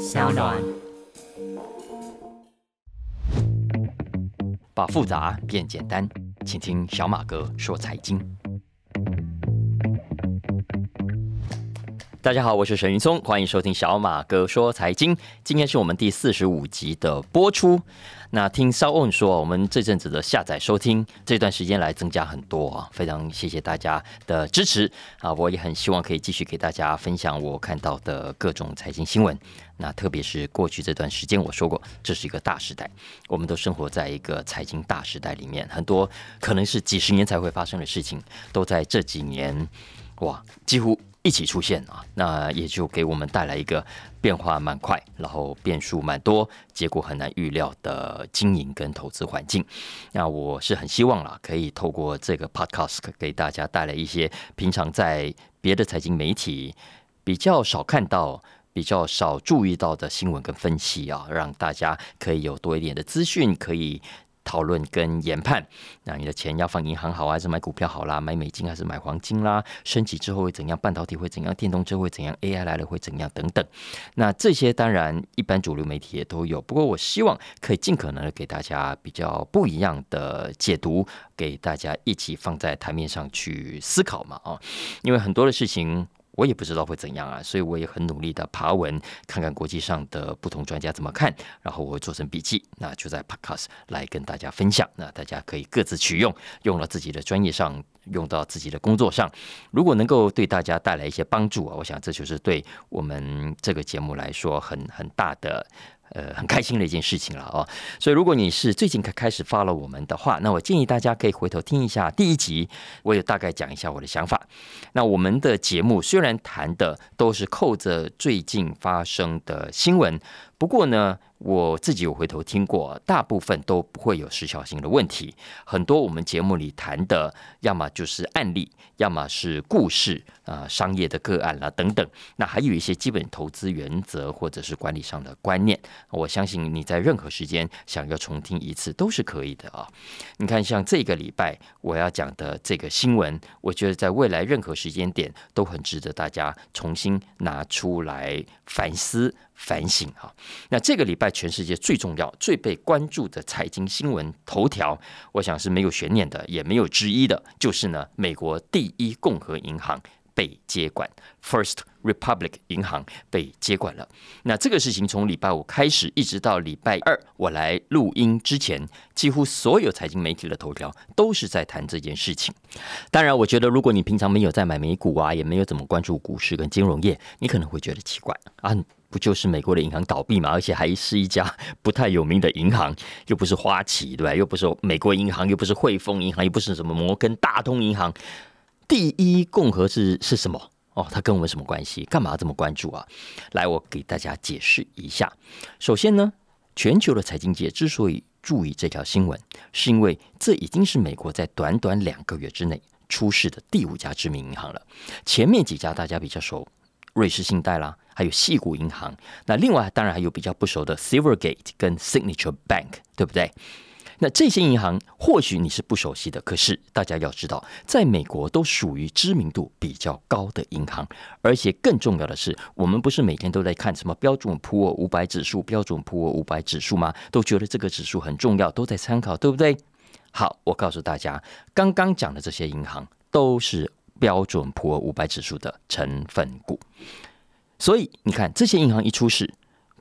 小暖。把复杂变简单，请听小马哥说财经。大家好，我是沈云松，欢迎收听小马哥说财经。今天是我们第四十五集的播出。那听骚 on 说，我们这阵子的下载收听这段时间来增加很多啊，非常谢谢大家的支持啊！我也很希望可以继续给大家分享我看到的各种财经新闻。那特别是过去这段时间，我说过这是一个大时代，我们都生活在一个财经大时代里面，很多可能是几十年才会发生的事情，都在这几年哇，几乎一起出现啊！那也就给我们带来一个变化蛮快，然后变数蛮多，结果很难预料的经营跟投资环境。那我是很希望啦，可以透过这个 podcast 给大家带来一些平常在别的财经媒体比较少看到。比较少注意到的新闻跟分析啊，让大家可以有多一点的资讯可以讨论跟研判。那你的钱要放银行好，还是买股票好啦？买美金还是买黄金啦？升级之后会怎样？半导体会怎样？电动车会怎样？AI 来了会怎样？等等。那这些当然一般主流媒体也都有，不过我希望可以尽可能的给大家比较不一样的解读，给大家一起放在台面上去思考嘛啊，因为很多的事情。我也不知道会怎样啊，所以我也很努力的爬文，看看国际上的不同专家怎么看，然后我会做成笔记，那就在 Podcast 来跟大家分享。那大家可以各自取用，用了自己的专业上，用到自己的工作上。如果能够对大家带来一些帮助啊，我想这就是对我们这个节目来说很很大的。呃，很开心的一件事情了哦。所以，如果你是最近开始发了我们的话，那我建议大家可以回头听一下第一集，我也大概讲一下我的想法。那我们的节目虽然谈的都是扣着最近发生的新闻，不过呢。我自己有回头听过，大部分都不会有时效性的问题。很多我们节目里谈的，要么就是案例，要么是故事啊，商业的个案啦等等。那还有一些基本投资原则或者是管理上的观念，我相信你在任何时间想要重听一次都是可以的啊。你看，像这个礼拜我要讲的这个新闻，我觉得在未来任何时间点都很值得大家重新拿出来反思。反省啊！那这个礼拜全世界最重要、最被关注的财经新闻头条，我想是没有悬念的，也没有之一的，就是呢，美国第一共和银行被接管，First Republic 银行被接管了。那这个事情从礼拜五开始，一直到礼拜二我来录音之前，几乎所有财经媒体的头条都是在谈这件事情。当然，我觉得如果你平常没有在买美股啊，也没有怎么关注股市跟金融业，你可能会觉得奇怪啊。不就是美国的银行倒闭嘛？而且还是一家不太有名的银行，又不是花旗，对吧？又不是美国银行，又不是汇丰银行，又不是什么摩根大通银行。第一共和是是什么？哦，它跟我们什么关系？干嘛这么关注啊？来，我给大家解释一下。首先呢，全球的财经界之所以注意这条新闻，是因为这已经是美国在短短两个月之内出事的第五家知名银行了。前面几家大家比较熟。瑞士信贷啦，还有细谷银行，那另外当然还有比较不熟的 Silvergate 跟 Signature Bank，对不对？那这些银行或许你是不熟悉的，可是大家要知道，在美国都属于知名度比较高的银行，而且更重要的是，我们不是每天都在看什么标准普尔五百指数、标准普尔五百指数吗？都觉得这个指数很重要，都在参考，对不对？好，我告诉大家，刚刚讲的这些银行都是。标准普尔五百指数的成分股，所以你看这些银行一出事，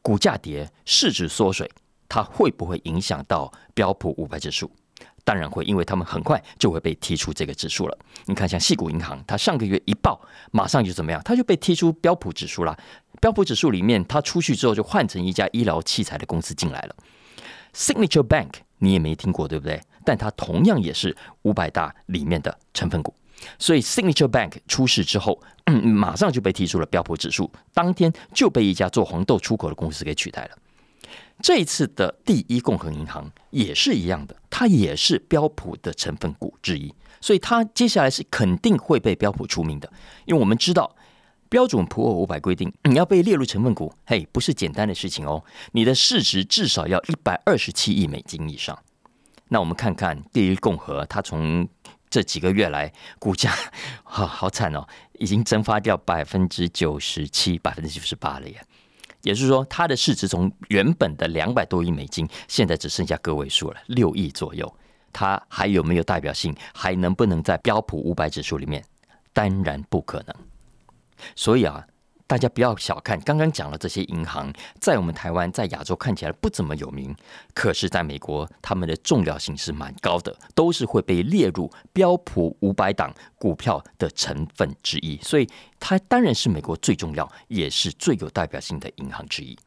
股价跌，市值缩水，它会不会影响到标普五百指数？当然会，因为他们很快就会被踢出这个指数了。你看，像细谷银行，它上个月一爆，马上就怎么样？它就被踢出标普指数了。标普指数里面，它出去之后就换成一家医疗器材的公司进来了。Signature Bank 你也没听过，对不对？但它同样也是五百大里面的成分股。所以，Signature Bank 出事之后，马上就被踢出了标普指数，当天就被一家做黄豆出口的公司给取代了。这一次的第一共和银行也是一样的，它也是标普的成分股之一，所以它接下来是肯定会被标普除名的。因为我们知道，标准普尔五百规定，你要被列入成分股，嘿，不是简单的事情哦，你的市值至少要一百二十七亿美金以上。那我们看看第一共和，它从这几个月来，股价 好好惨哦，已经蒸发掉百分之九十七、百分之九十八了耶。也就是说，它的市值从原本的两百多亿美金，现在只剩下个位数了，六亿左右。它还有没有代表性？还能不能在标普五百指数里面？当然不可能。所以啊。大家不要小看刚刚讲的这些银行，在我们台湾、在亚洲看起来不怎么有名，可是在美国，他们的重要性是蛮高的，都是会被列入标普五百档股票的成分之一，所以它当然是美国最重要，也是最有代表性的银行之一。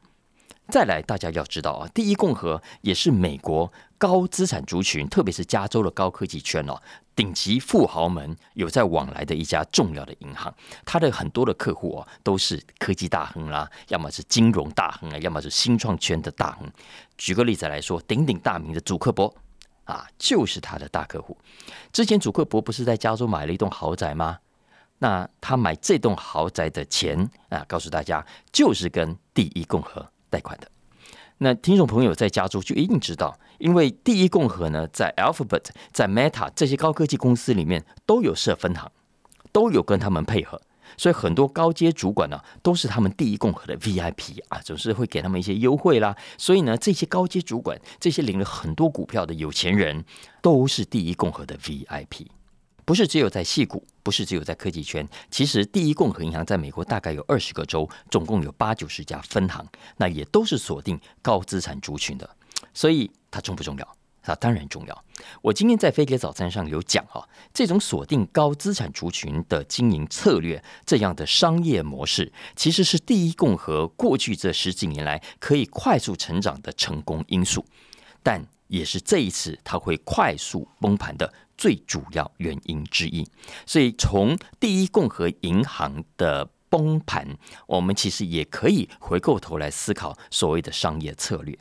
再来，大家要知道啊，第一共和也是美国高资产族群，特别是加州的高科技圈哦，顶级富豪们有在往来的一家重要的银行。它的很多的客户哦，都是科技大亨啦，要么是金融大亨啊，要么是新创圈的大亨。举个例子来说，鼎鼎大名的祖克伯啊，就是他的大客户。之前祖克伯不是在加州买了一栋豪宅吗？那他买这栋豪宅的钱啊，告诉大家，就是跟第一共和。贷款的那听众朋友在加州就一定知道，因为第一共和呢，在 Alphabet、在 Meta 这些高科技公司里面都有设分行，都有跟他们配合，所以很多高阶主管呢都是他们第一共和的 VIP 啊，总是会给他们一些优惠啦。所以呢，这些高阶主管、这些领了很多股票的有钱人，都是第一共和的 VIP。不是只有在戏股，不是只有在科技圈。其实，第一共和银行在美国大概有二十个州，总共有八九十家分行，那也都是锁定高资产族群的。所以，它重不重要？它当然重要。我今天在飞碟早餐上有讲啊，这种锁定高资产族群的经营策略，这样的商业模式，其实是第一共和过去这十几年来可以快速成长的成功因素，但也是这一次它会快速崩盘的。最主要原因之一，所以从第一共和银行的崩盘，我们其实也可以回过头来思考所谓的商业策略。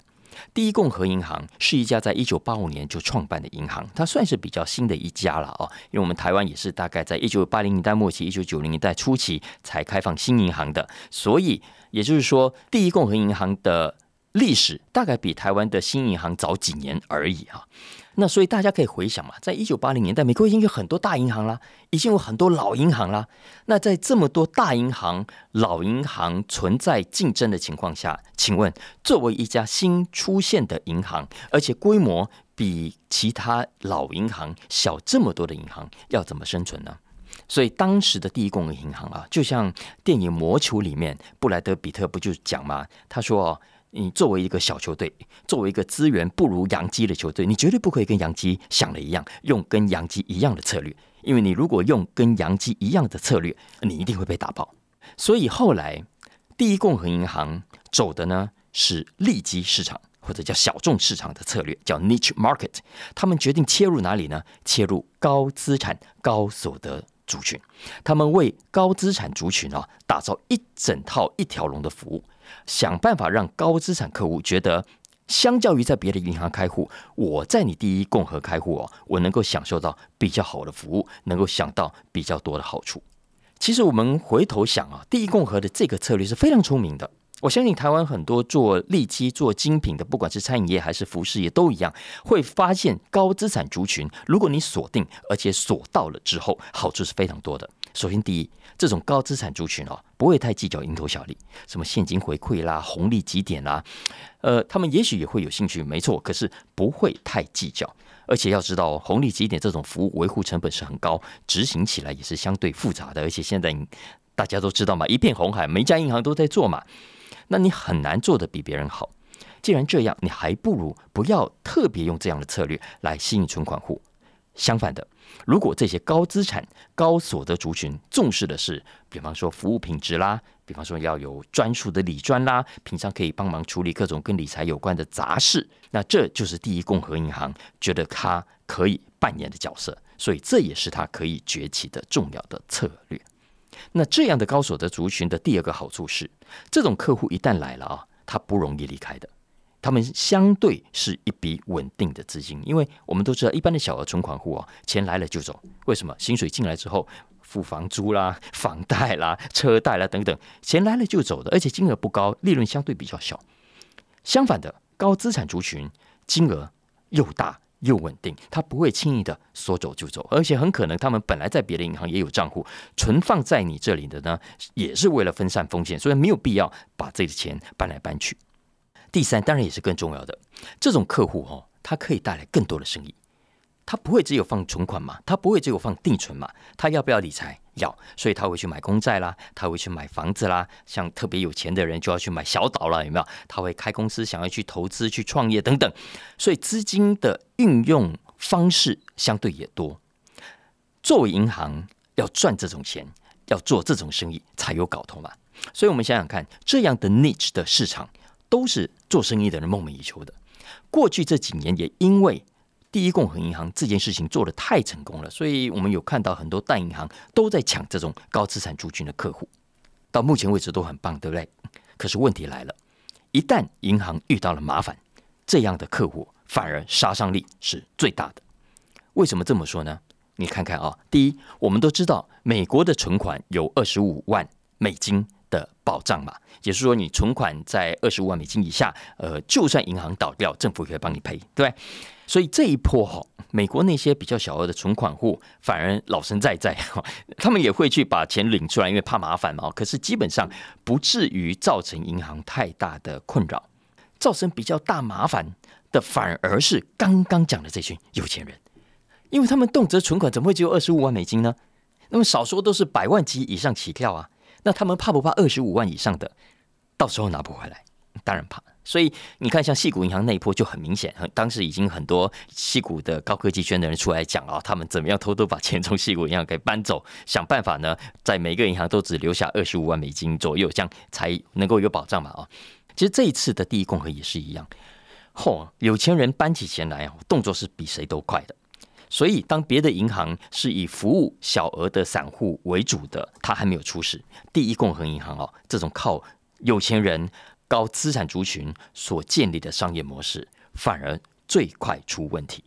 第一共和银行是一家在一九八五年就创办的银行，它算是比较新的一家了啊，因为我们台湾也是大概在一九八零年代末期、一九九零年代初期才开放新银行的，所以也就是说，第一共和银行的历史大概比台湾的新银行早几年而已啊。那所以大家可以回想嘛，在一九八零年代，美国已经有很多大银行啦，已经有很多老银行啦。那在这么多大银行、老银行存在竞争的情况下，请问，作为一家新出现的银行，而且规模比其他老银行小这么多的银行，要怎么生存呢？所以当时的第一共和银行啊，就像电影《魔球》里面布莱德比特不就讲吗？他说。你作为一个小球队，作为一个资源不如洋基的球队，你绝对不可以跟洋基想的一样，用跟洋基一样的策略。因为你如果用跟洋基一样的策略，你一定会被打爆。所以后来，第一共和银行走的呢是利基市场或者叫小众市场的策略，叫 niche market。他们决定切入哪里呢？切入高资产、高所得族群。他们为高资产族群啊打造一整套一条龙的服务。想办法让高资产客户觉得，相较于在别的银行开户，我在你第一共和开户哦，我能够享受到比较好的服务，能够想到比较多的好处。其实我们回头想啊，第一共和的这个策略是非常聪明的。我相信台湾很多做利基、做精品的，不管是餐饮业还是服饰业，都一样会发现高资产族群，如果你锁定而且锁到了之后，好处是非常多的。首先，第一，这种高资产族群哦，不会太计较蝇头小利，什么现金回馈啦、红利几点啦，呃，他们也许也会有兴趣，没错，可是不会太计较。而且要知道，红利几点这种服务维护成本是很高，执行起来也是相对复杂的。而且现在大家都知道嘛，一片红海，每家银行都在做嘛，那你很难做的比别人好。既然这样，你还不如不要特别用这样的策略来吸引存款户。相反的，如果这些高资产、高所得族群重视的是，比方说服务品质啦，比方说要有专属的理专啦，平常可以帮忙处理各种跟理财有关的杂事，那这就是第一共和银行觉得它可以扮演的角色，所以这也是它可以崛起的重要的策略。那这样的高所得族群的第二个好处是，这种客户一旦来了啊，他不容易离开的。他们相对是一笔稳定的资金，因为我们都知道，一般的小额存款户啊，钱来了就走。为什么？薪水进来之后，付房租啦、房贷啦、车贷啦等等，钱来了就走的，而且金额不高，利润相对比较小。相反的，高资产族群金额又大又稳定，他不会轻易的说走就走，而且很可能他们本来在别的银行也有账户存放在你这里的呢，也是为了分散风险，所以没有必要把这个钱搬来搬去。第三，当然也是更重要的，这种客户哦，他可以带来更多的生意。他不会只有放存款嘛？他不会只有放定存嘛？他要不要理财？要，所以他会去买公债啦，他会去买房子啦。像特别有钱的人就要去买小岛了，有没有？他会开公司，想要去投资、去创业等等。所以资金的运用方式相对也多。作为银行要赚这种钱，要做这种生意才有搞头嘛。所以我们想想看，这样的 niche 的市场都是做生意的人梦寐以求的。过去这几年也因为。第一共和银行这件事情做的太成功了，所以我们有看到很多大银行都在抢这种高资产族群的客户，到目前为止都很棒，对不对？可是问题来了，一旦银行遇到了麻烦，这样的客户反而杀伤力是最大的。为什么这么说呢？你看看啊，第一，我们都知道美国的存款有二十五万美金的保障嘛，也是说你存款在二十五万美金以下，呃，就算银行倒掉，政府可以帮你赔，对。所以这一波哈，美国那些比较小额的存款户反而老神在在，他们也会去把钱领出来，因为怕麻烦嘛。可是基本上不至于造成银行太大的困扰，造成比较大麻烦的反而是刚刚讲的这群有钱人，因为他们动辄存款怎么会只有二十五万美金呢？那么少说都是百万级以上起跳啊，那他们怕不怕二十五万以上的到时候拿不回来？当然怕。所以你看，像细谷银行那一波就很明显，当时已经很多细谷的高科技圈的人出来讲啊，他们怎么样偷偷把钱从细谷银行给搬走，想办法呢，在每个银行都只留下二十五万美金左右，这样才能够有保障嘛啊。其实这一次的第一共和也是一样，嚯，有钱人搬起钱来啊，动作是比谁都快的。所以当别的银行是以服务小额的散户为主的，它还没有出事，第一共和银行哦，这种靠有钱人。高资产族群所建立的商业模式，反而最快出问题。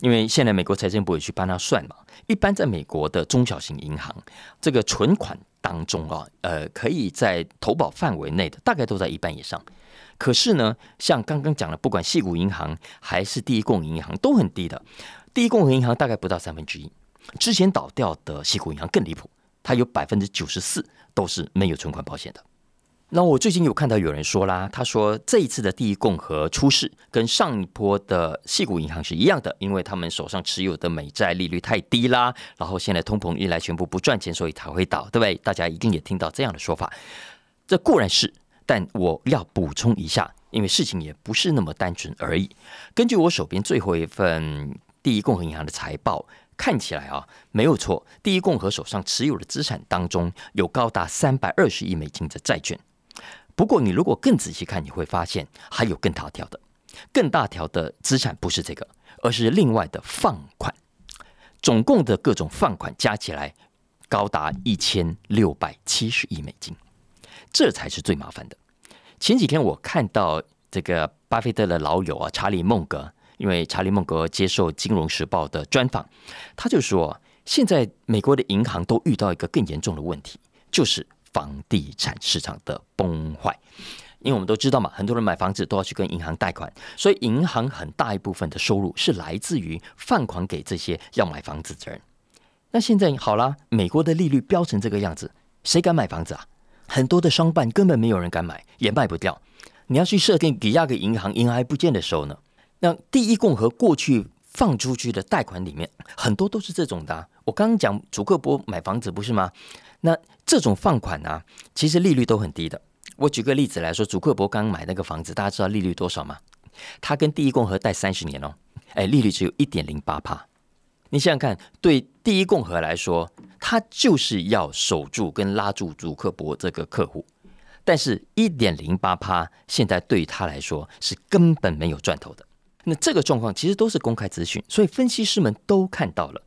因为现在美国财政部也去帮他算嘛，一般在美国的中小型银行，这个存款当中啊，呃，可以在投保范围内的，大概都在一半以上。可是呢，像刚刚讲的，不管细谷银行还是第一共银行，都很低的。第一共和银行大概不到三分之一，之前倒掉的细谷银行更离谱，它有百分之九十四都是没有存款保险的。那我最近有看到有人说啦，他说这一次的第一共和出事，跟上一波的细谷银行是一样的，因为他们手上持有的美债利率太低啦，然后现在通膨一来全部不赚钱，所以才会倒，对不对？大家一定也听到这样的说法。这固然是，但我要补充一下，因为事情也不是那么单纯而已。根据我手边最后一份第一共和银行的财报，看起来啊，没有错，第一共和手上持有的资产当中有高达三百二十亿美金的债券。不过，你如果更仔细看，你会发现还有更大条的、更大条的资产，不是这个，而是另外的放款。总共的各种放款加起来高达一千六百七十亿美金，这才是最麻烦的。前几天我看到这个巴菲特的老友啊，查理孟格，因为查理孟格接受《金融时报》的专访，他就说，现在美国的银行都遇到一个更严重的问题，就是。房地产市场的崩坏，因为我们都知道嘛，很多人买房子都要去跟银行贷款，所以银行很大一部分的收入是来自于放款给这些要买房子的人。那现在好了，美国的利率飙成这个样子，谁敢买房子啊？很多的商办根本没有人敢买，也卖不掉。你要去设定抵押给银行，银行还不见得收呢。那第一共和过去放出去的贷款里面，很多都是这种的。我刚刚讲祖克伯买房子不是吗？那这种放款呢，其实利率都很低的。我举个例子来说，祖克伯刚买那个房子，大家知道利率多少吗？他跟第一共和贷三十年哦，哎，利率只有一点零八帕。你想想看，对第一共和来说，他就是要守住跟拉住祖克伯这个客户，但是一点零八帕现在对于他来说是根本没有赚头的。那这个状况其实都是公开资讯，所以分析师们都看到了。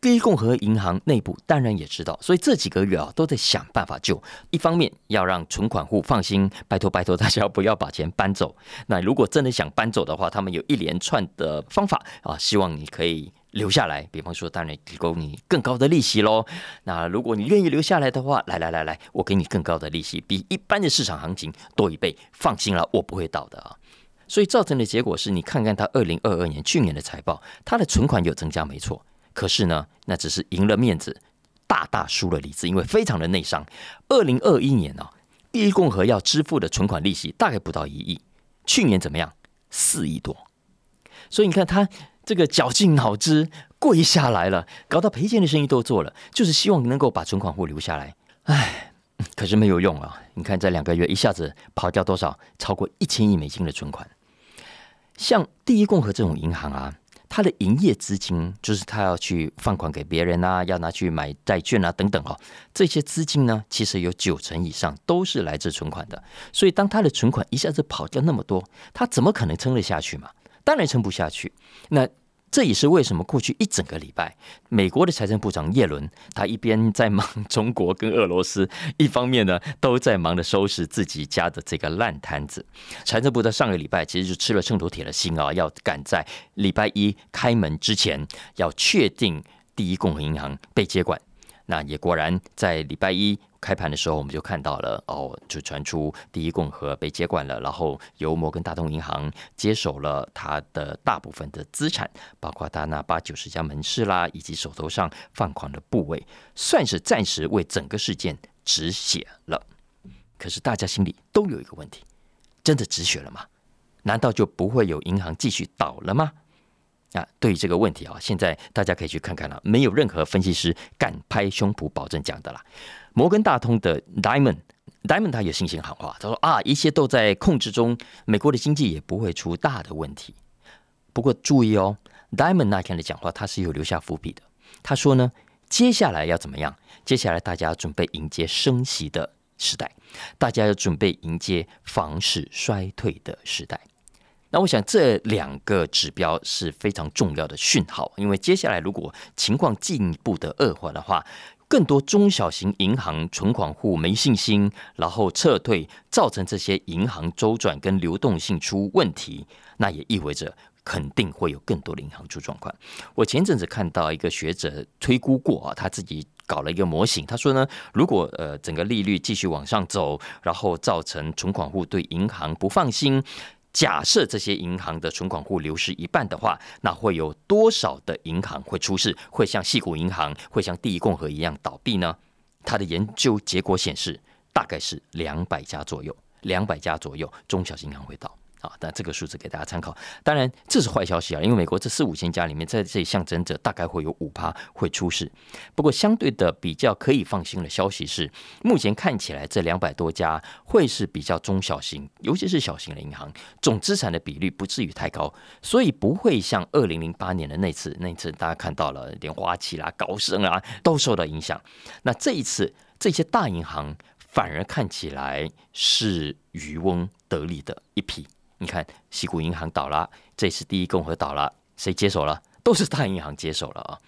第一共和银行内部当然也知道，所以这几个月啊都在想办法救。一方面要让存款户放心，拜托拜托大家不要把钱搬走。那如果真的想搬走的话，他们有一连串的方法啊，希望你可以留下来。比方说，当然提供你更高的利息喽。那如果你愿意留下来的话，来来来来，我给你更高的利息，比一般的市场行情多一倍。放心了，我不会倒的啊。所以造成的结果是你看看它二零二二年去年的财报，它的存款有增加没错，可是呢，那只是赢了面子，大大输了里子，因为非常的内伤。二零二一年呢，第一共和要支付的存款利息大概不到一亿，去年怎么样？四亿多。所以你看他这个绞尽脑汁跪下来了，搞到赔钱的生意都做了，就是希望能够把存款户留下来。唉，可是没有用啊！你看这两个月一下子跑掉多少？超过一千亿美金的存款。像第一共和这种银行啊，它的营业资金就是他要去放款给别人啊，要拿去买债券啊等等哈，这些资金呢，其实有九成以上都是来自存款的。所以当他的存款一下子跑掉那么多，他怎么可能撑得下去嘛？当然撑不下去。那这也是为什么过去一整个礼拜，美国的财政部长耶伦他一边在忙中国跟俄罗斯，一方面呢都在忙着收拾自己家的这个烂摊子。财政部在上个礼拜其实就吃了秤砣铁了心啊，要赶在礼拜一开门之前，要确定第一共和银行被接管。那也果然在礼拜一。开盘的时候，我们就看到了哦，就传出第一共和被接管了，然后由摩根大通银行接手了它的大部分的资产，包括它那八九十家门市啦，以及手头上放款的部位，算是暂时为整个事件止血了。可是大家心里都有一个问题：真的止血了吗？难道就不会有银行继续倒了吗？啊，对于这个问题啊，现在大家可以去看看了，没有任何分析师敢拍胸脯保证讲的啦。摩根大通的 Diamond，Diamond 他有信心喊话，他说啊，一切都在控制中，美国的经济也不会出大的问题。不过注意哦，Diamond 那天的讲话他是有留下伏笔的。他说呢，接下来要怎么样？接下来大家准备迎接升息的时代，大家要准备迎接房市衰退的时代。那我想这两个指标是非常重要的讯号，因为接下来如果情况进一步的恶化的话。更多中小型银行存款户没信心，然后撤退，造成这些银行周转跟流动性出问题，那也意味着肯定会有更多的银行出状况。我前阵子看到一个学者推估过啊，他自己搞了一个模型，他说呢，如果呃整个利率继续往上走，然后造成存款户对银行不放心。假设这些银行的存款户流失一半的话，那会有多少的银行会出事？会像细谷银行、会像第一共和一样倒闭呢？他的研究结果显示，大概是两百家左右，两百家左右中小型银行会倒。啊，但这个数字给大家参考。当然，这是坏消息啊，因为美国这四五千家里面，在这里象征着大概会有五趴会出事。不过，相对的比较可以放心的消息是，目前看起来这两百多家会是比较中小型，尤其是小型的银行，总资产的比率不至于太高，所以不会像二零零八年的那次，那次大家看到了莲花旗啦、高盛啊都受到影响。那这一次，这些大银行反而看起来是渔翁得利的一批。你看，西谷银行倒了，这次第一共和倒了，谁接手了？都是大银行接手了啊。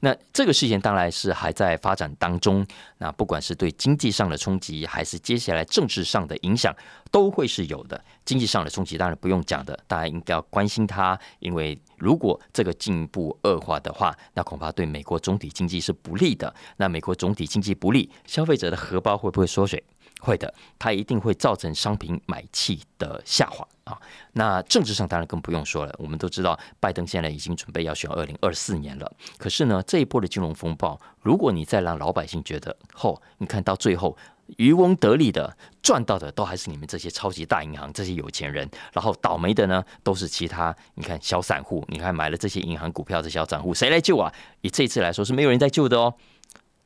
那这个事件当然是还在发展当中。那不管是对经济上的冲击，还是接下来政治上的影响，都会是有的。经济上的冲击当然不用讲的，大家应该要关心它，因为如果这个进一步恶化的话，那恐怕对美国总体经济是不利的。那美国总体经济不利，消费者的荷包会不会缩水？会的，它一定会造成商品买气的下滑啊。那政治上当然更不用说了。我们都知道，拜登现在已经准备要选二零二四年了。可是呢，这一波的金融风暴，如果你再让老百姓觉得，后你看到最后渔翁得利的赚到的都还是你们这些超级大银行、这些有钱人，然后倒霉的呢都是其他。你看小散户，你看买了这些银行股票的小散户，谁来救啊？以这次来说，是没有人在救的哦。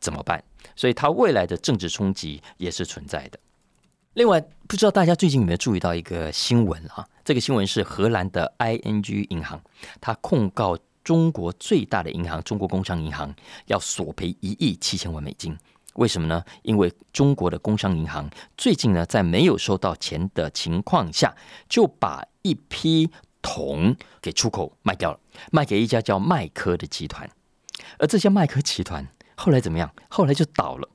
怎么办？所以它未来的政治冲击也是存在的。另外，不知道大家最近有没有注意到一个新闻啊？这个新闻是荷兰的 ING 银行，它控告中国最大的银行中国工商银行要索赔一亿七千万美金。为什么呢？因为中国的工商银行最近呢，在没有收到钱的情况下，就把一批铜给出口卖掉了，卖给一家叫麦科的集团。而这些麦科集团。后来怎么样？后来就倒了，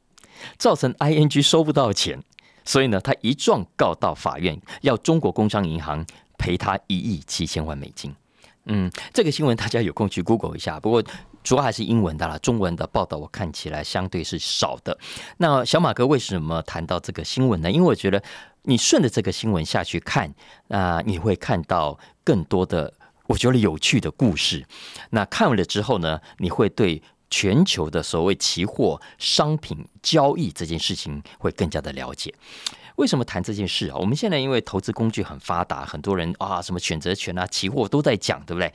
造成 ING 收不到钱，所以呢，他一状告到法院，要中国工商银行赔他一亿七千万美金。嗯，这个新闻大家有空去 Google 一下，不过主要还是英文的啦，中文的报道我看起来相对是少的。那小马哥为什么谈到这个新闻呢？因为我觉得。你顺着这个新闻下去看，那你会看到更多的我觉得有趣的故事。那看完了之后呢，你会对全球的所谓期货商品交易这件事情会更加的了解。为什么谈这件事啊？我们现在因为投资工具很发达，很多人啊，什么选择权啊、期货都在讲，对不对？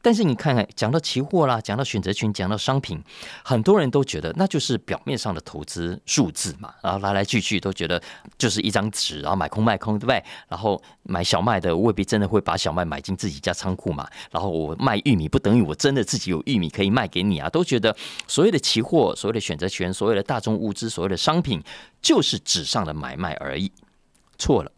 但是你看看，讲到期货啦，讲到选择权，讲到商品，很多人都觉得那就是表面上的投资数字嘛，然后来来去去都觉得就是一张纸，然后买空卖空，对不对？然后买小麦的未必真的会把小麦买进自己家仓库嘛，然后我卖玉米不等于我真的自己有玉米可以卖给你啊，都觉得所谓的期货、所谓的选择权、所谓的大众物资、所谓的商品，就是纸上的买卖而已。错了，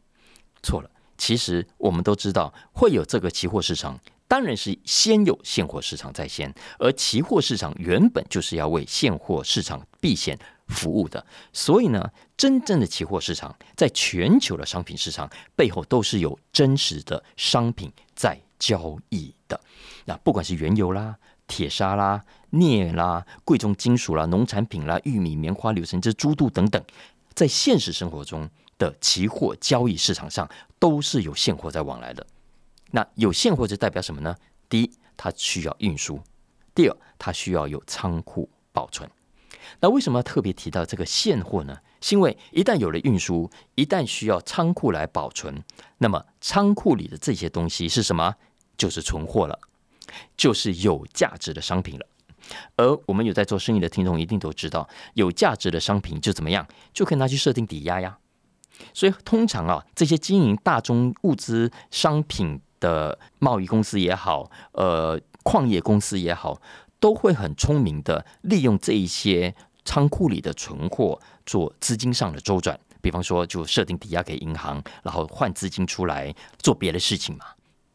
错了。其实我们都知道会有这个期货市场，当然是先有现货市场在先，而期货市场原本就是要为现货市场避险服务的。所以呢，真正的期货市场在全球的商品市场背后都是有真实的商品在交易的。那不管是原油啦、铁砂啦、镍啦、贵重金属啦、农产品啦、玉米、棉花、柳橙汁、猪肚等等，在现实生活中。的期货交易市场上都是有现货在往来的。那有现货就代表什么呢？第一，它需要运输；第二，它需要有仓库保存。那为什么要特别提到这个现货呢？是因为一旦有了运输，一旦需要仓库来保存，那么仓库里的这些东西是什么？就是存货了，就是有价值的商品了。而我们有在做生意的听众一定都知道，有价值的商品就怎么样，就可以拿去设定抵押呀。所以，通常啊，这些经营大宗物资商品的贸易公司也好，呃，矿业公司也好，都会很聪明的利用这一些仓库里的存货做资金上的周转。比方说，就设定抵押给银行，然后换资金出来做别的事情嘛。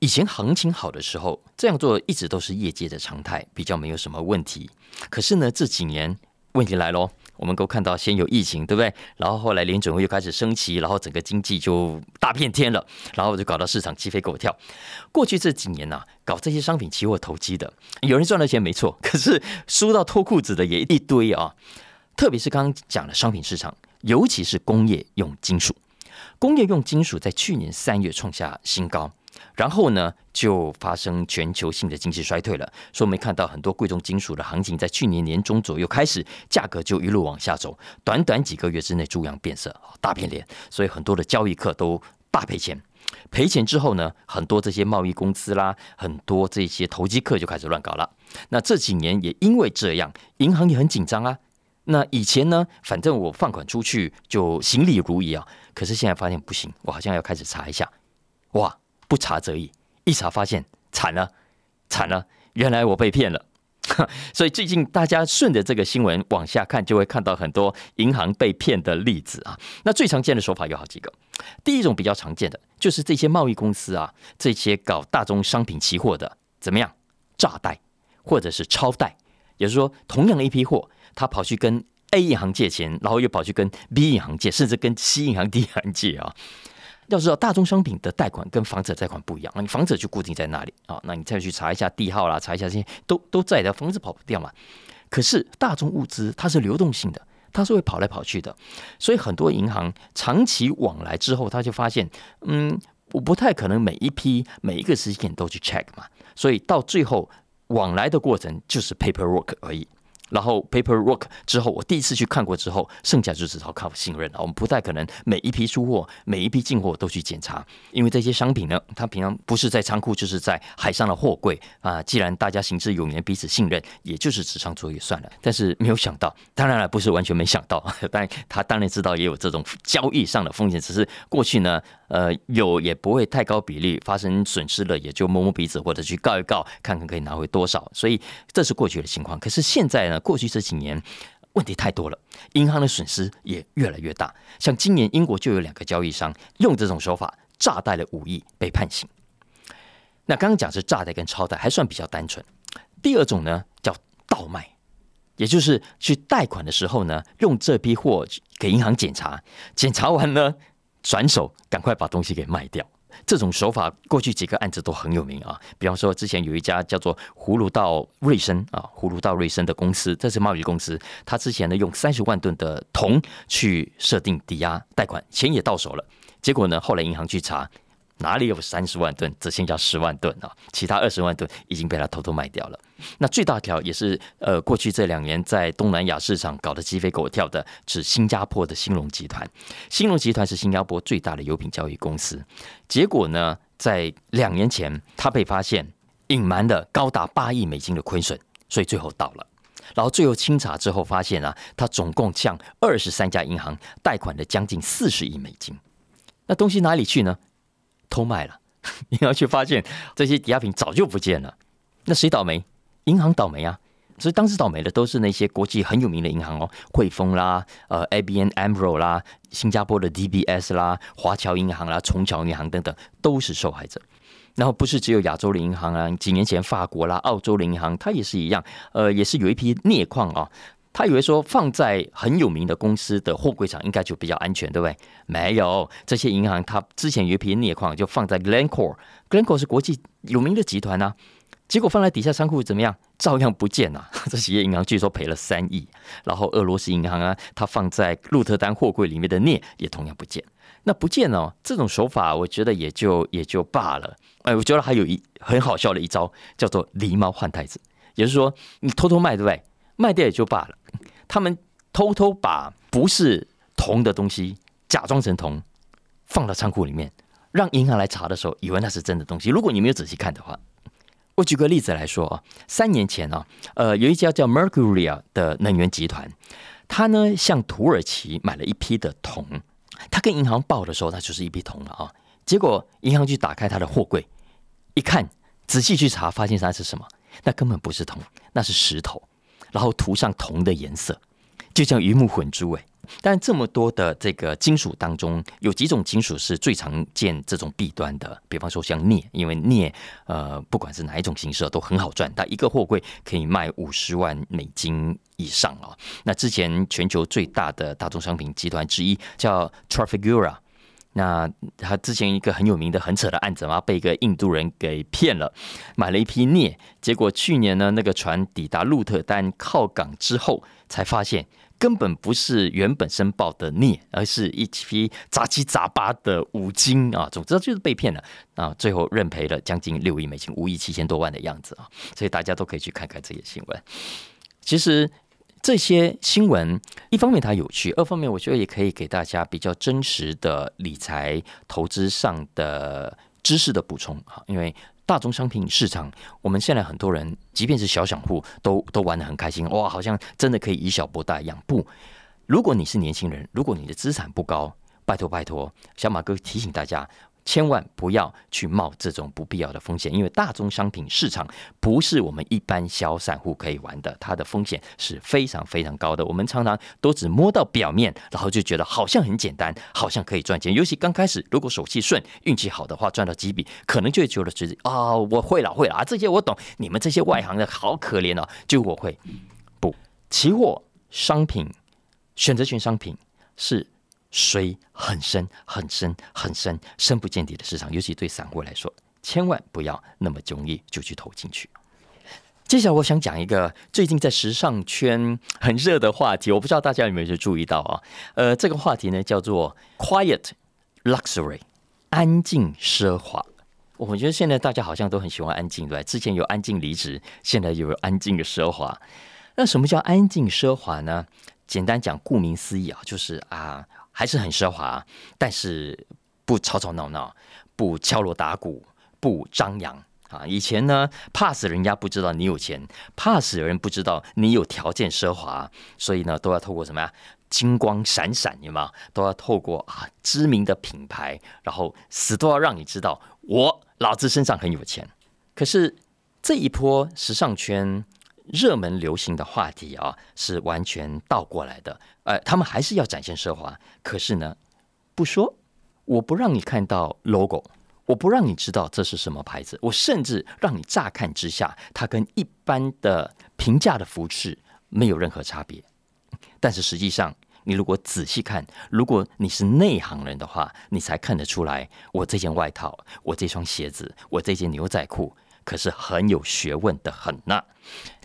以前行情好的时候，这样做一直都是业界的常态，比较没有什么问题。可是呢，这几年问题来喽。我们都看到，先有疫情，对不对？然后后来联准会又开始升旗，然后整个经济就大变天了，然后就搞到市场鸡飞狗跳。过去这几年呐，搞这些商品期货投机的，有人赚了钱没错，可是输到脱裤子的也一堆啊。特别是刚刚讲的商品市场，尤其是工业用金属，工业用金属在去年三月创下新高。然后呢，就发生全球性的经济衰退了。所以我们看到很多贵重金属的行情，在去年年中左右开始，价格就一路往下走，短短几个月之内，猪羊变色，大变脸。所以很多的交易客都大赔钱。赔钱之后呢，很多这些贸易公司啦，很多这些投机客就开始乱搞了。那这几年也因为这样，银行也很紧张啊。那以前呢，反正我放款出去就行礼如仪啊。可是现在发现不行，我好像要开始查一下，哇！不查则已，一查发现惨了，惨了！原来我被骗了。所以最近大家顺着这个新闻往下看，就会看到很多银行被骗的例子啊。那最常见的手法有好几个。第一种比较常见的，就是这些贸易公司啊，这些搞大宗商品期货的，怎么样？炸贷或者是超贷，也就是说，同样的一批货，他跑去跟 A 银行借钱，然后又跑去跟 B 银行借，甚至跟 C 银行、D 银行借啊。要知道，大宗商品的贷款跟房子贷款不一样，那你房子就固定在那里啊，那你再去查一下地号啦，查一下这些都都在的，房子跑不掉嘛。可是大宗物资它是流动性的，它是会跑来跑去的，所以很多银行长期往来之后，他就发现，嗯，我不太可能每一批每一个时间都去 check 嘛，所以到最后往来的过程就是 paperwork 而已。然后 paperwork 之后，我第一次去看过之后，剩下就只好靠信任了。我们不太可能每一批出货、每一批进货都去检查，因为这些商品呢，它平常不是在仓库，就是在海上的货柜啊。既然大家行之有年，彼此信任，也就是纸上作业算了。但是没有想到，当然了，不是完全没想到，但他当然知道也有这种交易上的风险，只是过去呢。呃，有也不会太高比例发生损失了，也就摸摸鼻子或者去告一告，看看可以拿回多少。所以这是过去的情况。可是现在呢，过去这几年问题太多了，银行的损失也越来越大。像今年英国就有两个交易商用这种手法诈贷了五亿，被判刑。那刚刚讲是诈贷跟超贷还算比较单纯。第二种呢叫倒卖，也就是去贷款的时候呢，用这批货给银行检查，检查完呢。转手赶快把东西给卖掉，这种手法过去几个案子都很有名啊。比方说，之前有一家叫做葫芦岛瑞生啊，葫芦岛瑞生的公司，这是贸易公司，他之前呢用三十万吨的铜去设定抵押贷款，钱也到手了，结果呢，后来银行去查。哪里有三十万吨，只剩下十万吨啊？其他二十万吨已经被他偷偷卖掉了。那最大条也是呃，过去这两年在东南亚市场搞得鸡飞狗跳的，是新加坡的兴隆集团。兴隆集团是新加坡最大的油品交易公司。结果呢，在两年前，他被发现隐瞒了高达八亿美金的亏损，所以最后倒了。然后最后清查之后发现啊，他总共向二十三家银行贷款了将近四十亿美金。那东西哪里去呢？偷卖了，你要去发现这些抵押品早就不见了。那谁倒霉？银行倒霉啊！所以当时倒霉的都是那些国际很有名的银行哦，汇丰啦、呃 ABN AMRO 啦、新加坡的 DBS 啦、华侨银行啦、重侨银行等等，都是受害者。然后不是只有亚洲的银行啊，几年前法国啦、澳洲的银行，它也是一样，呃，也是有一批镍矿啊。他以为说放在很有名的公司的货柜场应该就比较安全，对不对？没有，这些银行它之前有一批镍矿就放在 Glencore，Glencore 是国际有名的集团呐，结果放在底下仓库怎么样？照样不见呐！这企业银行据说赔了三亿。然后俄罗斯银行啊，它放在鹿特丹货柜里面的镍也同样不见。那不见哦，这种手法我觉得也就也就罢了。哎，我觉得还有一很好笑的一招，叫做狸猫换太子，也就是说你偷偷卖，对不对？卖掉也就罢了，他们偷偷把不是铜的东西假装成铜，放到仓库里面，让银行来查的时候，以为那是真的东西。如果你没有仔细看的话，我举个例子来说啊，三年前啊，呃，有一家叫 Mercury 的能源集团，他呢向土耳其买了一批的铜，他跟银行报的时候，那就是一批铜了啊。结果银行去打开他的货柜，一看，仔细去查，发现它是什么？那根本不是铜，那是石头。然后涂上铜的颜色，就像鱼目混珠哎。但这么多的这个金属当中，有几种金属是最常见这种弊端的，比方说像镍，因为镍呃不管是哪一种形式都很好赚，它一个货柜可以卖五十万美金以上啊。那之前全球最大的大宗商品集团之一叫 Trafigura。那他之前一个很有名的很扯的案子嘛，被一个印度人给骗了，买了一批镍，结果去年呢，那个船抵达鹿特丹靠港之后，才发现根本不是原本申报的镍，而是一批杂七杂八的五金啊，总之就是被骗了啊，最后认赔了将近六亿美金，五亿七千多万的样子啊，所以大家都可以去看看这些新闻，其实。这些新闻，一方面它有趣，二方面我觉得也可以给大家比较真实的理财投资上的知识的补充啊。因为大宗商品市场，我们现在很多人，即便是小散户，都都玩的很开心，哇，好像真的可以以小博大一样。不，如果你是年轻人，如果你的资产不高，拜托拜托，小马哥提醒大家。千万不要去冒这种不必要的风险，因为大宗商品市场不是我们一般小散户可以玩的，它的风险是非常非常高的。我们常常都只摸到表面，然后就觉得好像很简单，好像可以赚钱。尤其刚开始，如果手气顺、运气好的话，赚到几笔，可能就会觉得自己啊，我会了，会了啊，这些我懂。你们这些外行的好可怜哦，就我会不？期货商品、选择权商品是。水很深、很深、很深、深不见底的市场，尤其对散户来说，千万不要那么容易就去投进去。接下来，我想讲一个最近在时尚圈很热的话题，我不知道大家有没有注意到啊？呃，这个话题呢叫做 “quiet luxury”，安静奢华。我觉得现在大家好像都很喜欢安静，对之前有安静离职，现在有安静的奢华。那什么叫安静奢华呢？简单讲，顾名思义啊，就是啊。还是很奢华，但是不吵吵闹闹，不敲锣打鼓，不张扬啊！以前呢，怕死人家不知道你有钱，怕死人不知道你有条件奢华，所以呢，都要透过什么呀？金光闪闪，有吗？都要透过啊知名的品牌，然后死都要让你知道我老子身上很有钱。可是这一波时尚圈。热门流行的话题啊，是完全倒过来的。呃，他们还是要展现奢华，可是呢，不说，我不让你看到 logo，我不让你知道这是什么牌子，我甚至让你乍看之下，它跟一般的平价的服饰没有任何差别。但是实际上，你如果仔细看，如果你是内行人的话，你才看得出来，我这件外套，我这双鞋子，我这件牛仔裤。可是很有学问的很呐。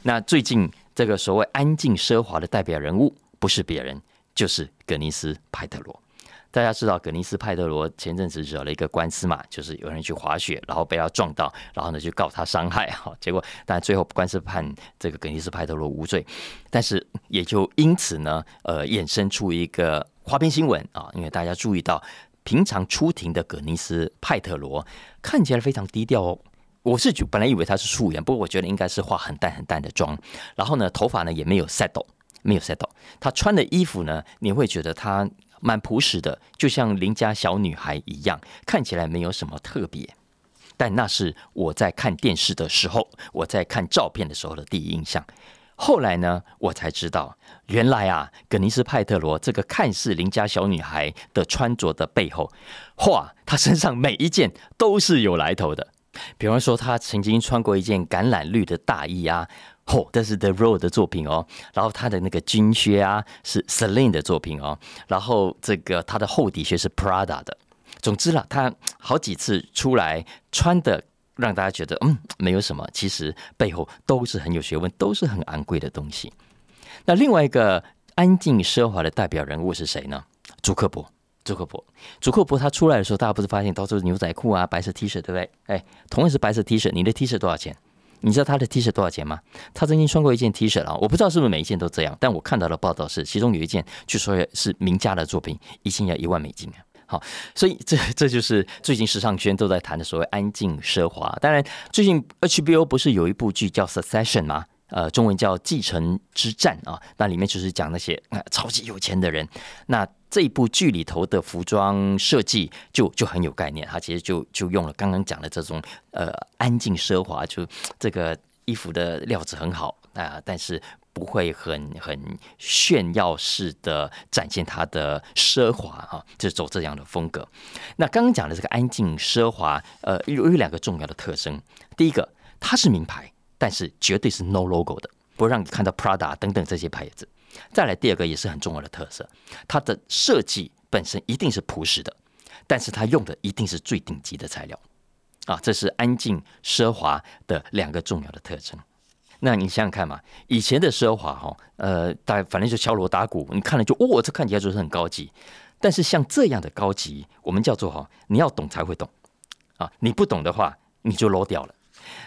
那最近这个所谓安静奢华的代表人物，不是别人，就是格尼斯派特罗。大家知道，葛尼斯派特罗前阵子惹了一个官司嘛，就是有人去滑雪，然后被他撞到，然后呢就告他伤害 哈，结果但最后官司判这个葛尼斯派特罗无罪，但是也就因此呢，呃，衍生出一个花边新闻啊，因为大家注意到，平常出庭的葛尼斯派特罗看起来非常低调哦。我是本来以为他是素颜，不过我觉得应该是化很淡很淡的妆，然后呢，头发呢也没有 settle，没有 settle。他穿的衣服呢，你会觉得他蛮朴实的，就像邻家小女孩一样，看起来没有什么特别。但那是我在看电视的时候，我在看照片的时候的第一印象。后来呢，我才知道，原来啊，葛尼斯派特罗这个看似邻家小女孩的穿着的背后，哇，她身上每一件都是有来头的。比方说，他曾经穿过一件橄榄绿的大衣啊，嚯，这是 The Road 的作品哦。然后他的那个军靴啊，是 Celine 的作品哦。然后这个他的厚底靴是 Prada 的。总之啦，他好几次出来穿的，让大家觉得嗯没有什么，其实背后都是很有学问，都是很昂贵的东西。那另外一个安静奢华的代表人物是谁呢？朱克伯。朱克伯，朱克伯他出来的时候，大家不是发现到处是牛仔裤啊、白色 T 恤，对不对？哎，同样是白色 T 恤，你的 T 恤多少钱？你知道他的 T 恤多少钱吗？他曾经穿过一件 T 恤啊，我不知道是不是每一件都这样，但我看到的报道是，其中有一件据说也是名家的作品，一件要一万美金啊。好，所以这这就是最近时尚圈都在谈的所谓安静奢华。当然，最近 HBO 不是有一部剧叫《Succession》吗？呃，中文叫《继承之战》啊，那里面就是讲那些超级有钱的人。那这一部剧里头的服装设计就就很有概念，它其实就就用了刚刚讲的这种呃安静奢华，就这个衣服的料子很好啊，但是不会很很炫耀式的展现它的奢华啊，就走这样的风格。那刚刚讲的这个安静奢华，呃，有有两个重要的特征，第一个它是名牌。但是绝对是 no logo 的，不让你看到 Prada 等等这些牌子。再来第二个也是很重要的特色，它的设计本身一定是朴实的，但是它用的一定是最顶级的材料啊，这是安静奢华的两个重要的特征。那你想想看嘛，以前的奢华哈，呃，大反正就敲锣打鼓，你看了就哦，这看起来就是很高级。但是像这样的高级，我们叫做哈，你要懂才会懂啊，你不懂的话，你就 low 掉了。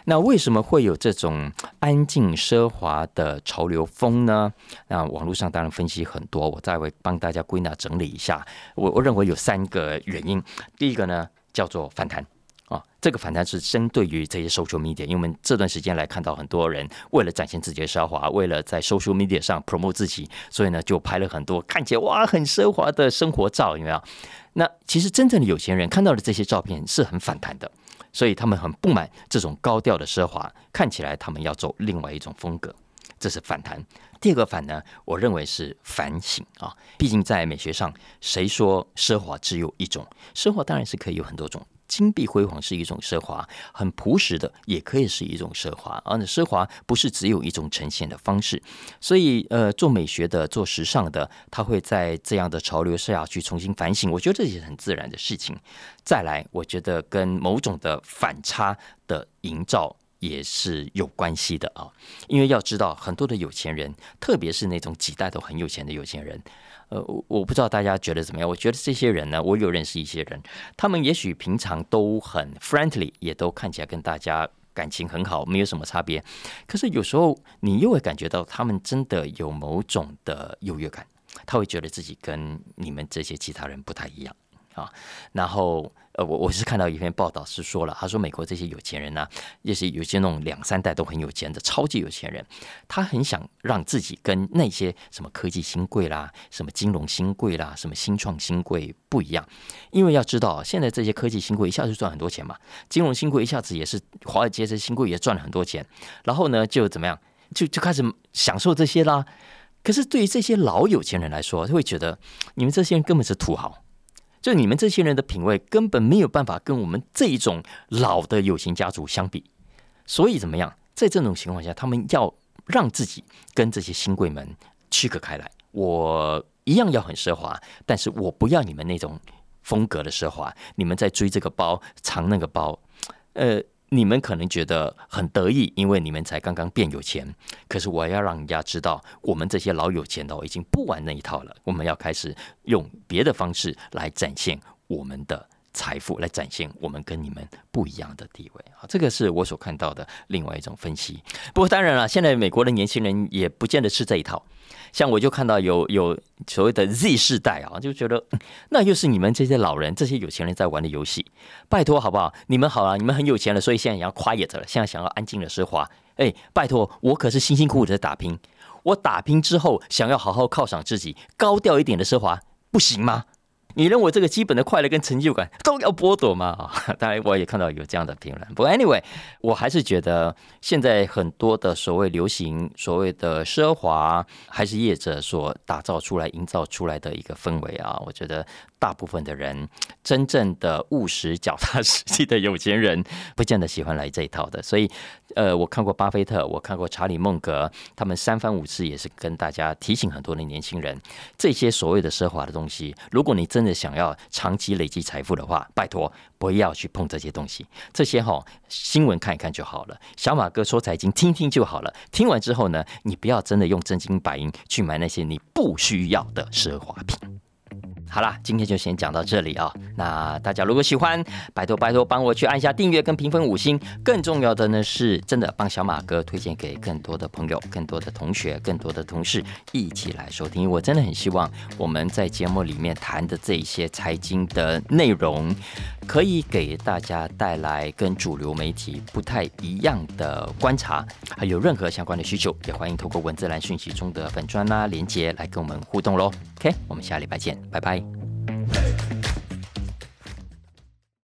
那为什么会有这种安静奢华的潮流风呢？那网络上当然分析很多，我再会帮大家归纳整理一下。我我认为有三个原因。第一个呢叫做反弹啊，这个反弹是针对于这些 social media，因为我们这段时间来看到很多人为了展现自己的奢华，为了在 social media 上 promote 自己，所以呢就拍了很多看起来哇很奢华的生活照，有没有？那其实真正的有钱人看到的这些照片是很反弹的。所以他们很不满这种高调的奢华，看起来他们要走另外一种风格，这是反弹。第二个反呢，我认为是反省啊。毕竟在美学上，谁说奢华只有一种？奢华当然是可以有很多种。金碧辉煌是一种奢华，很朴实的也可以是一种奢华。而奢华不是只有一种呈现的方式，所以呃，做美学的、做时尚的，他会在这样的潮流下去重新反省。我觉得这也是很自然的事情。再来，我觉得跟某种的反差的营造也是有关系的啊。因为要知道，很多的有钱人，特别是那种几代都很有钱的有钱人。呃，我不知道大家觉得怎么样？我觉得这些人呢，我有认识一些人，他们也许平常都很 friendly，也都看起来跟大家感情很好，没有什么差别。可是有时候你又会感觉到他们真的有某种的优越感，他会觉得自己跟你们这些其他人不太一样啊，然后。呃，我我是看到一篇报道是说了，他说美国这些有钱人呢，也是有些那种两三代都很有钱的超级有钱人，他很想让自己跟那些什么科技新贵啦、什么金融新贵啦、什么新创新贵不一样，因为要知道现在这些科技新贵一下子赚很多钱嘛，金融新贵一下子也是华尔街这新贵也赚了很多钱，然后呢就怎么样，就就开始享受这些啦。可是对于这些老有钱人来说，会觉得你们这些人根本是土豪。就你们这些人的品味根本没有办法跟我们这一种老的有形家族相比，所以怎么样？在这种情况下，他们要让自己跟这些新贵们区隔开来。我一样要很奢华，但是我不要你们那种风格的奢华。你们在追这个包，藏那个包，呃，你们可能觉得很得意，因为你们才刚刚变有钱。可是我要让人家知道，我们这些老有钱的已经不玩那一套了。我们要开始用别的方式来展现我们的财富，来展现我们跟你们不一样的地位啊！这个是我所看到的另外一种分析。不过当然了，现在美国的年轻人也不见得吃这一套。像我就看到有有所谓的 Z 世代啊，就觉得那又是你们这些老人、这些有钱人在玩的游戏。拜托好不好？你们好啊，你们很有钱了，所以现在也要 quiet 了，现在想要安静的奢华。哎，拜托，我可是辛辛苦苦的打拼，我打拼之后想要好好犒赏自己，高调一点的奢华不行吗？你认为这个基本的快乐跟成就感都要剥夺吗？啊，当然我也看到有这样的评论。不过 anyway，我还是觉得现在很多的所谓流行、所谓的奢华，还是业者所打造出来、营造出来的一个氛围啊。我觉得大部分的人，真正的务实、脚踏实地的有钱人，不见得喜欢来这一套的。所以，呃，我看过巴菲特，我看过查理孟格，他们三番五次也是跟大家提醒很多的年轻人，这些所谓的奢华的东西，如果你真真的想要长期累积财富的话，拜托不要去碰这些东西。这些哈新闻看一看就好了，小马哥说财经听听就好了。听完之后呢，你不要真的用真金白银去买那些你不需要的奢华品。好啦，今天就先讲到这里啊。那大家如果喜欢，拜托拜托帮我去按一下订阅跟评分五星。更重要的呢，是真的帮小马哥推荐给更多的朋友、更多的同学、更多的同事一起来收听。我真的很希望我们在节目里面谈的这一些财经的内容，可以给大家带来跟主流媒体不太一样的观察。还有任何相关的需求，也欢迎透过文字栏讯息中的粉专啦连接来跟我们互动喽。OK，我们下礼拜见，拜拜。